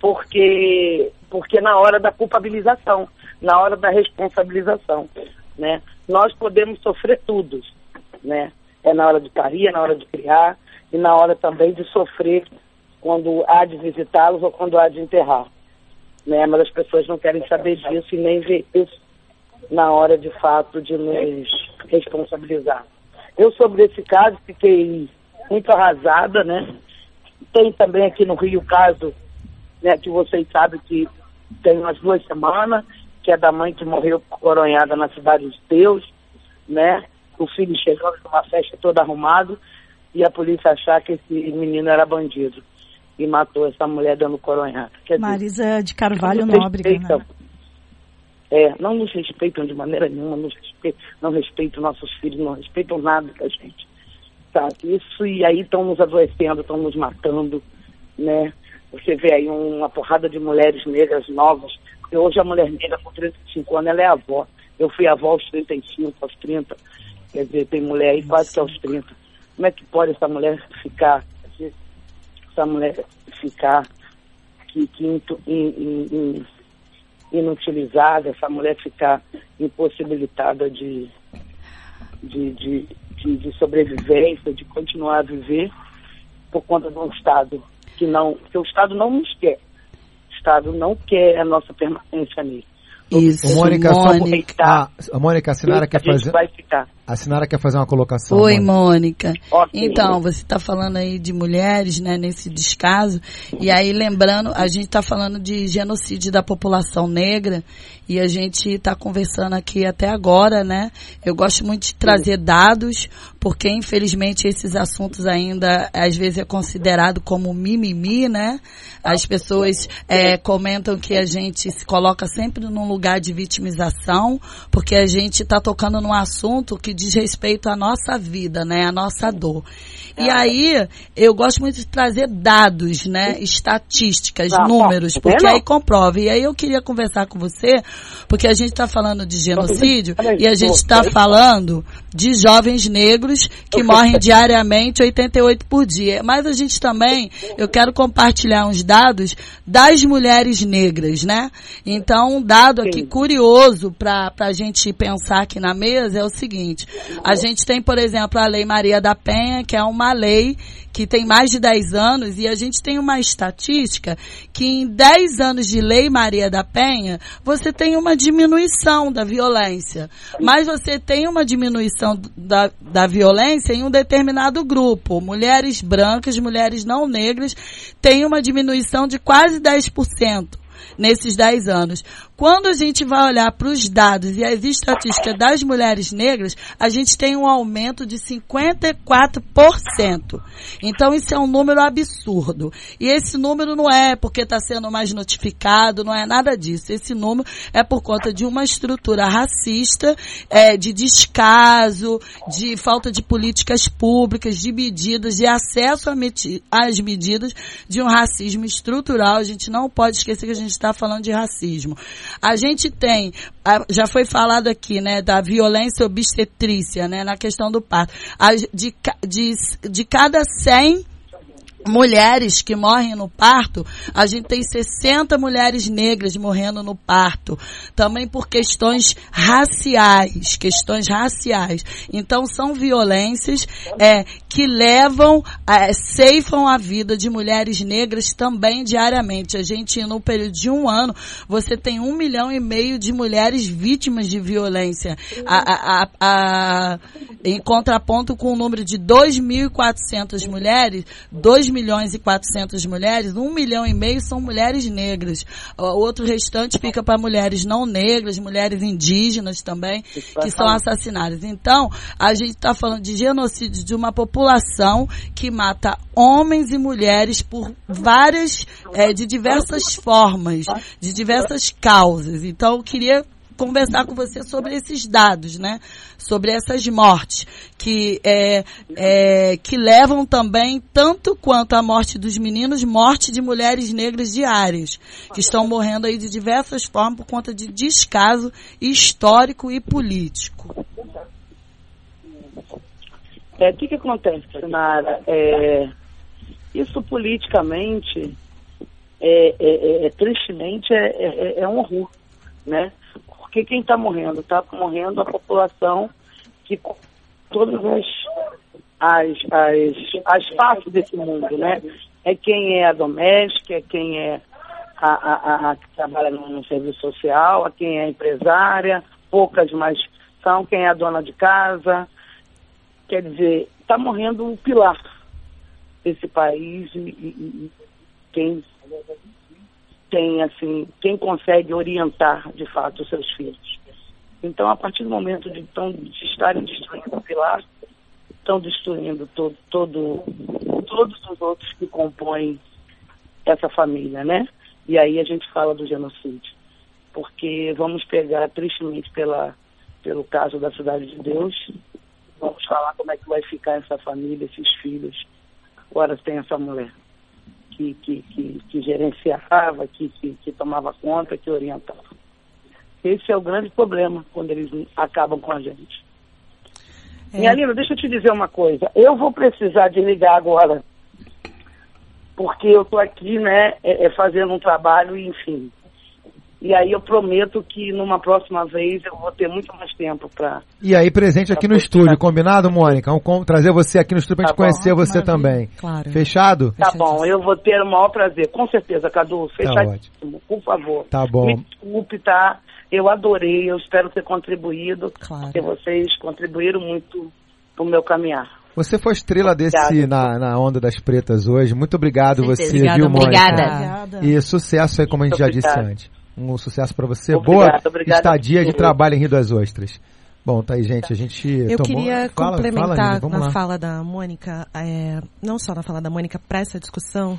Porque, porque na hora da culpabilização, na hora da responsabilização, né? Nós podemos sofrer tudo, né? É na hora de parir, é na hora de criar e na hora também de sofrer quando há de visitá-los ou quando há de enterrar, né? Mas as pessoas não querem saber disso e nem ver isso na hora de fato de nos responsabilizar. Eu sobre esse caso fiquei muito arrasada, né? Tem também aqui no Rio o caso, né, que vocês sabem que tem umas duas semanas, que é da mãe que morreu coronhada na cidade de Deus, né? O filho chegando numa festa todo arrumado e a polícia achar que esse menino era bandido e matou essa mulher dando coronhada. Quer Marisa dizer, de Carvalho Nóbrega, né? É, não nos respeitam de maneira nenhuma, nos respeitam, não respeitam nossos filhos, não respeitam nada da gente. Tá? Isso e aí estão nos adoecendo, estão nos matando, né? Você vê aí uma porrada de mulheres negras novas, porque hoje a mulher negra com 35 anos, ela é avó. Eu fui avó aos 35, aos 30. Quer dizer, tem mulher aí quase que aos 30. Como é que pode essa mulher ficar, essa mulher ficar que, que in, in, in, inutilizada, essa mulher ficar impossibilitada de, de, de, de, de sobrevivência, de continuar a viver por conta de um Estado que não, que o Estado não nos quer. O Estado não quer a nossa permanência nele. Isso, Mônica, Mônica. Só, a, a Mônica, Sinara quer fazer. Vai ficar. A Sinara quer fazer uma colocação. Oi, Mônica. Okay. Então, você está falando aí de mulheres, né, nesse descaso. E aí, lembrando, a gente está falando de genocídio da população negra. E a gente está conversando aqui até agora, né? Eu gosto muito de trazer dados, porque infelizmente esses assuntos ainda às vezes é considerado como mimimi, né? As pessoas é, comentam que a gente se coloca sempre num lugar de vitimização, porque a gente está tocando num assunto que diz respeito à nossa vida, né? À nossa dor. E aí, eu gosto muito de trazer dados, né? Estatísticas, ah, números, porque aí comprova. E aí eu queria conversar com você, porque a gente está falando de genocídio e a gente está falando de jovens negros que morrem diariamente 88 por dia. Mas a gente também, eu quero compartilhar uns dados das mulheres negras, né? Então, um dado aqui curioso para a gente pensar aqui na mesa é o seguinte. A gente tem, por exemplo, a Lei Maria da Penha, que é uma lei que tem mais de 10 anos e a gente tem uma estatística que em 10 anos de Lei Maria da Penha, você tem uma diminuição da violência. Mas você tem uma diminuição da, da violência em um determinado grupo. Mulheres brancas, mulheres não negras, têm uma diminuição de quase 10% nesses 10 anos. Quando a gente vai olhar para os dados e as estatísticas das mulheres negras, a gente tem um aumento de 54%. Então isso é um número absurdo. E esse número não é porque está sendo mais notificado, não é nada disso. Esse número é por conta de uma estrutura racista, é, de descaso, de falta de políticas públicas, de medidas, de acesso às medidas de um racismo estrutural. A gente não pode esquecer que a gente está falando de racismo. A gente tem, já foi falado aqui, né, da violência obstetrícia, né, na questão do parto. De, de, de cada 100 mulheres que morrem no parto, a gente tem 60 mulheres negras morrendo no parto, também por questões raciais, questões raciais. Então são violências é, que levam, é, ceifam a vida de mulheres negras também diariamente. A gente, no período de um ano, você tem um milhão e meio de mulheres vítimas de violência, a, a, a, em contraponto com o número de 2.400 mulheres, 2 milhões e 400 mulheres, 1 milhão e meio são mulheres negras. O outro restante fica para mulheres não negras, mulheres indígenas também, que são assassinadas. Então, a gente está falando de genocídio de uma população população que mata homens e mulheres por várias, é, de diversas formas, de diversas causas. Então, eu queria conversar com você sobre esses dados, né? Sobre essas mortes que é, é, que levam também tanto quanto a morte dos meninos, morte de mulheres negras diárias que estão morrendo aí de diversas formas por conta de descaso histórico e político. É, o que, que acontece, Sinara? É, isso politicamente, é, é, é tristemente, é, é, um horror, né? Porque quem está morrendo? Está morrendo a população que todas as, as, as, as desse mundo, né? É quem é a doméstica, é quem é a, a, a, que trabalha no, no, serviço social, a quem é empresária, poucas mais são, quem é a dona de casa. Quer dizer, está morrendo um pilar desse país e, e, e quem tem, assim, quem consegue orientar, de fato, os seus filhos. Então, a partir do momento de, tão, de estarem destruindo o pilar, estão destruindo todo, todo, todos os outros que compõem essa família, né? E aí a gente fala do genocídio. Porque vamos pegar, tristemente, pela, pelo caso da Cidade de Deus, vamos falar como é que vai ficar essa família, esses filhos. Agora tem essa mulher que, que, que, que gerenciava, que, que, que tomava conta, que orientava. Esse é o grande problema quando eles acabam com a gente. É. Minha linda, deixa eu te dizer uma coisa. Eu vou precisar desligar agora, porque eu estou aqui, né, é, é, fazendo um trabalho, enfim. E aí eu prometo que numa próxima vez eu vou ter muito mais tempo para. E aí, presente aqui no estúdio, combinado, Mônica? Vamos trazer você aqui no estúdio para tá gente conhecer você Maravilha. também. Claro. Fechado? Tá bom, eu vou ter o maior prazer. Com certeza, Cadu. Tá fechadíssimo, tá por favor. Tá bom. Me desculpe, tá? Eu adorei, eu espero ter contribuído. Claro. Porque vocês contribuíram muito pro meu caminhar. Você foi estrela desse na, na Onda das Pretas hoje. Muito obrigado você, obrigada, viu, Mônica? Obrigada. E sucesso aí, como a gente já disse antes. Um sucesso para você. Boa estadia de trabalho em Rio das Ostras. Bom, tá aí, gente. A gente. Eu tomou... queria fala, complementar fala, na lá. fala da Mônica, é, não só na fala da Mônica, para essa discussão,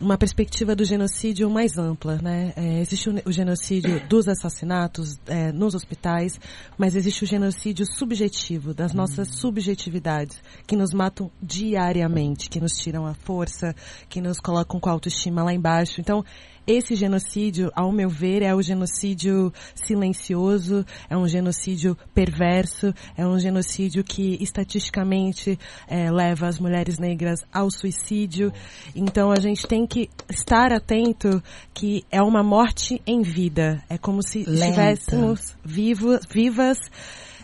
uma perspectiva do genocídio mais ampla, né? É, existe o, o, genocídio dos assassinatos é, nos hospitais, mas existe o genocídio subjetivo, das nossas subjetividades, que nos matam diariamente, que nos tiram a força, que nos colocam com a autoestima lá embaixo. Então, esse genocídio, ao meu ver, é o genocídio silencioso, é um genocídio perverso, é um genocídio que estatisticamente é, leva as mulheres negras ao suicídio. Então a gente tem que estar atento que é uma morte em vida. É como se Lenta. estivéssemos vivos, vivas,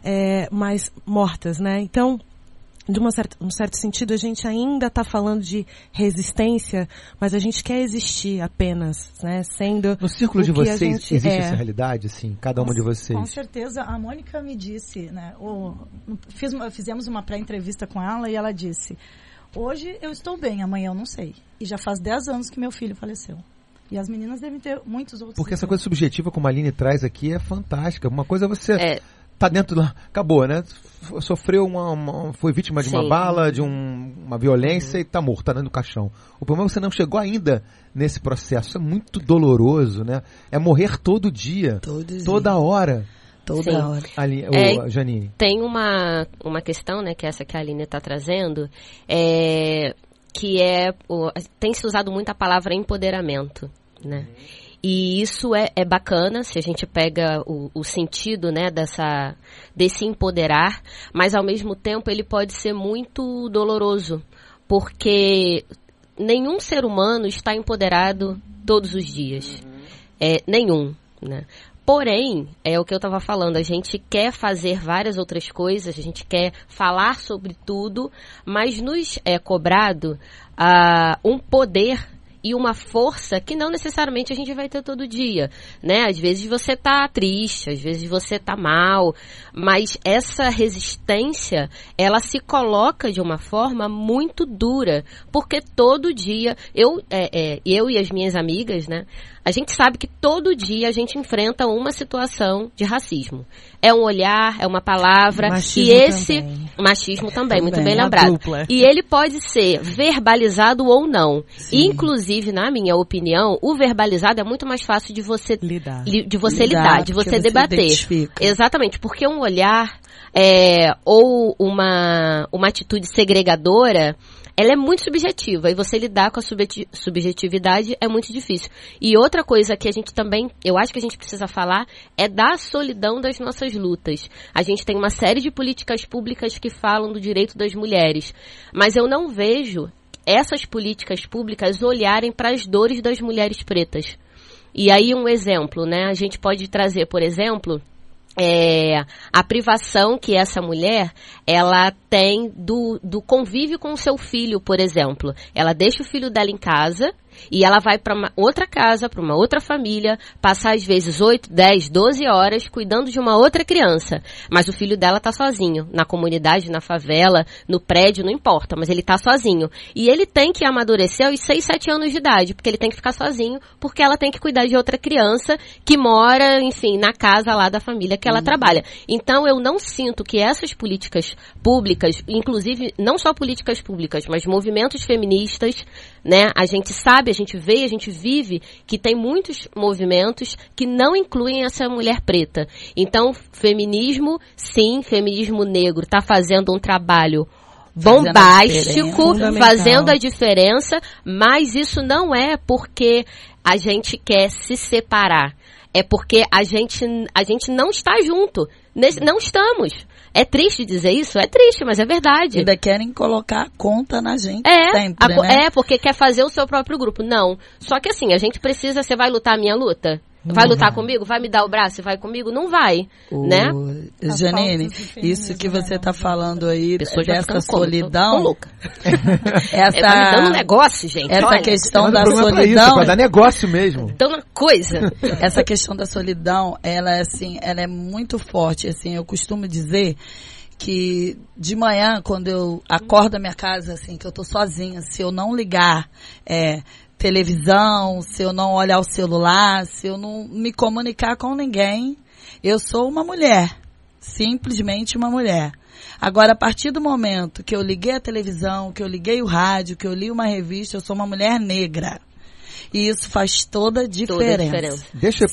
é, mas mortas, né? Então de uma certa, um certo sentido, a gente ainda está falando de resistência, mas a gente quer existir apenas, né? Sendo. No círculo de vocês existe é. essa realidade, assim, cada uma de vocês? Com certeza. A Mônica me disse, né? O, fiz, fizemos uma pré-entrevista com ela e ela disse: Hoje eu estou bem, amanhã eu não sei. E já faz 10 anos que meu filho faleceu. E as meninas devem ter muitos outros. Porque essa coisa subjetiva, como a Aline traz aqui, é fantástica. Uma coisa é você. É tá dentro lá, acabou, né? Sofreu uma, uma foi vítima de Sim. uma bala, de um, uma violência uhum. e tá morto, tá dentro do caixão. O problema é que você não chegou ainda nesse processo. Isso é muito doloroso, né? É morrer todo dia, todo toda dia. hora. Toda Sim. hora. Ali, é, Janine. Tem uma, uma questão, né, que é essa que a Aline está trazendo, é, que é, o, tem se usado muito a palavra empoderamento, né? Uhum. E isso é, é bacana se a gente pega o, o sentido né, dessa, desse empoderar, mas ao mesmo tempo ele pode ser muito doloroso, porque nenhum ser humano está empoderado todos os dias. É, nenhum. Né? Porém, é o que eu estava falando, a gente quer fazer várias outras coisas, a gente quer falar sobre tudo, mas nos é cobrado uh, um poder e uma força que não necessariamente a gente vai ter todo dia, né? Às vezes você tá triste, às vezes você tá mal, mas essa resistência, ela se coloca de uma forma muito dura, porque todo dia eu, é, é, eu e as minhas amigas, né? A gente sabe que todo dia a gente enfrenta uma situação de racismo. É um olhar, é uma palavra. Machismo e esse também. machismo também, muito Também, bem uma lembrado. dupla. E ele pode ser verbalizado ou não. Inclusive, na minha opinião, o verbalizado é muito mais fácil de você Lidar. li- de você Lidar, lidar, de você você debater. identifica. Exatamente, porque um olhar é, ou uma, uma atitude segregadora, ela é muito subjetiva e você lidar com a subjeti- subjetividade é muito difícil. E outra coisa que a gente também, eu acho que a gente precisa falar é da solidão das nossas lutas. A gente tem uma série de políticas públicas que falam do direito das mulheres, mas eu não vejo essas políticas públicas olharem para as dores das mulheres pretas. E aí um exemplo, né? A gente pode trazer, por exemplo, é, a privação que essa mulher ela tem do, do convívio com o seu filho, por exemplo. Ela deixa o filho dela em casa e ela vai para uma outra casa, para uma outra família, passar às vezes 8, 10, 12 horas cuidando de uma outra criança. Mas o filho dela tá sozinho, na comunidade, na favela, no prédio, não importa, mas ele tá sozinho. E ele tem que amadurecer aos 6, 7 anos de idade, porque ele tem que ficar sozinho, porque ela tem que cuidar de outra criança que mora, enfim, na casa lá da família que ela trabalha. Então eu não sinto que essas políticas públicas, inclusive não só políticas públicas, mas movimentos feministas, né? A gente sabe, a gente vê, a gente vive que tem muitos movimentos que não incluem essa mulher preta. Então, feminismo, sim, feminismo negro está fazendo um trabalho Fazendo a bombástico, fazendo a diferença, mas isso não é porque a gente quer se separar. É porque a gente, a gente não está junto. Não estamos. É triste dizer isso? É triste, mas é verdade. Ainda querem colocar a conta na gente É, sempre, a né? é, porque quer fazer o seu próprio grupo. Não. Só que assim, a gente precisa. Você vai lutar a minha luta? Vai lutar comigo? Vai me dar o braço e vai comigo? Não vai. O- Né? Janine, de feminismo, isso que você né? está falando aí vai dessa ficando como? Tô- tô solidão, louca. essa, É, vai me dando um negócio, gente. essa olha. questão da é isso, solidão, pra dar negócio mesmo. Dando uma coisa. essa questão da solidão, ela é assim, ela é muito forte, assim, eu costumo dizer que de manhã, quando eu acordo na minha casa, assim, que eu tô sozinha, se eu não ligar é, televisão, se eu não olhar o celular, se eu não me comunicar com ninguém, eu sou uma mulher. Simplesmente uma mulher. Agora, a partir do momento que eu liguei a televisão, que eu liguei o rádio, que eu li uma revista, eu sou uma mulher negra. E isso faz toda a diferença. Toda a diferença. Deixa.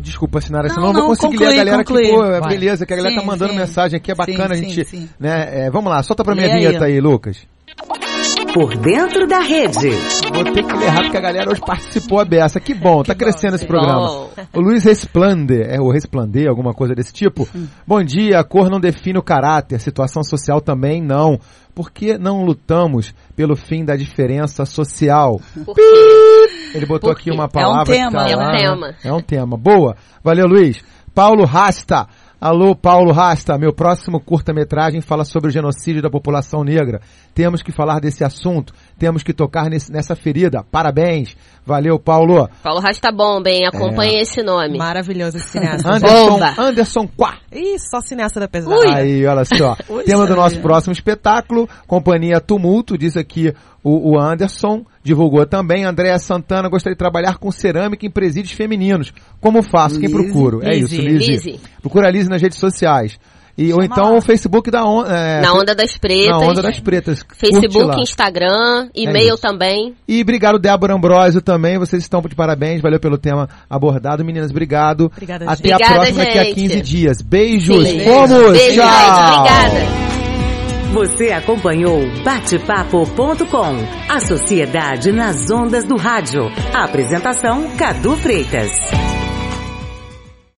Desculpa, Sinara, Não, senão eu vou não, conseguir conclui, ler a galera conclui. que, pô, é Vai. beleza, que a galera Sim, tá mandando sim. mensagem aqui, é bacana Sim, a gente, sim, sim. né, é, vamos lá, solta pra minha vinheta aí, Lucas. Por dentro da rede. Vou ter que ler rápido porque a galera hoje participou a beça. Que bom, tá crescendo esse programa. Bom. O Luiz Resplander, é o Resplandeir, alguma coisa desse tipo. Bom dia, a cor não define o caráter, situação social também não. Por que não lutamos pelo fim da diferença social? Por quê? Ele botou Por aqui uma É um palavra. que tema, tá É um lá, né? tema. É um tema. Boa. Valeu, Luiz. Paulo Rasta. Alô, Paulo Rasta. Meu próximo curta-metragem fala sobre o genocídio da população negra. Temos que falar desse assunto. Temos que tocar nesse- nessa ferida. Parabéns. Valeu, Paulo. Paulo Rasta Bomba, hein? Acompanhe É. esse nome. Maravilhoso esse cineasta. Anderson, Bomba. Anderson Quá. Ih, só cineasta da pesada. Aí, olha só. Ui, Tema do nosso próximo espetáculo, Companhia Tumulto, diz aqui o, o Anderson, divulgou também. Andréa Santana gostaria de trabalhar com cerâmica em presídios femininos. Como faço? Quem procuro? É isso. Lizzy. Procura a Lizzy nas redes sociais. E, ou então lá. o Facebook da on, é, Na Onda das Pretas. na Onda das Pretas. Facebook. Instagram, É e-mail isso. também. E obrigado, Débora Ambrosio, também. Vocês estão de parabéns. Valeu pelo tema abordado. Meninas, obrigado. Obrigada, Até gente. a Obrigada, próxima daqui a gente. 15 dias. Beijos. Sim. Fomos. Beijo, Tchau. gente. Obrigada. Você acompanhou Bate-Papo.com, a sociedade nas ondas do rádio. Apresentação Cadu Freitas.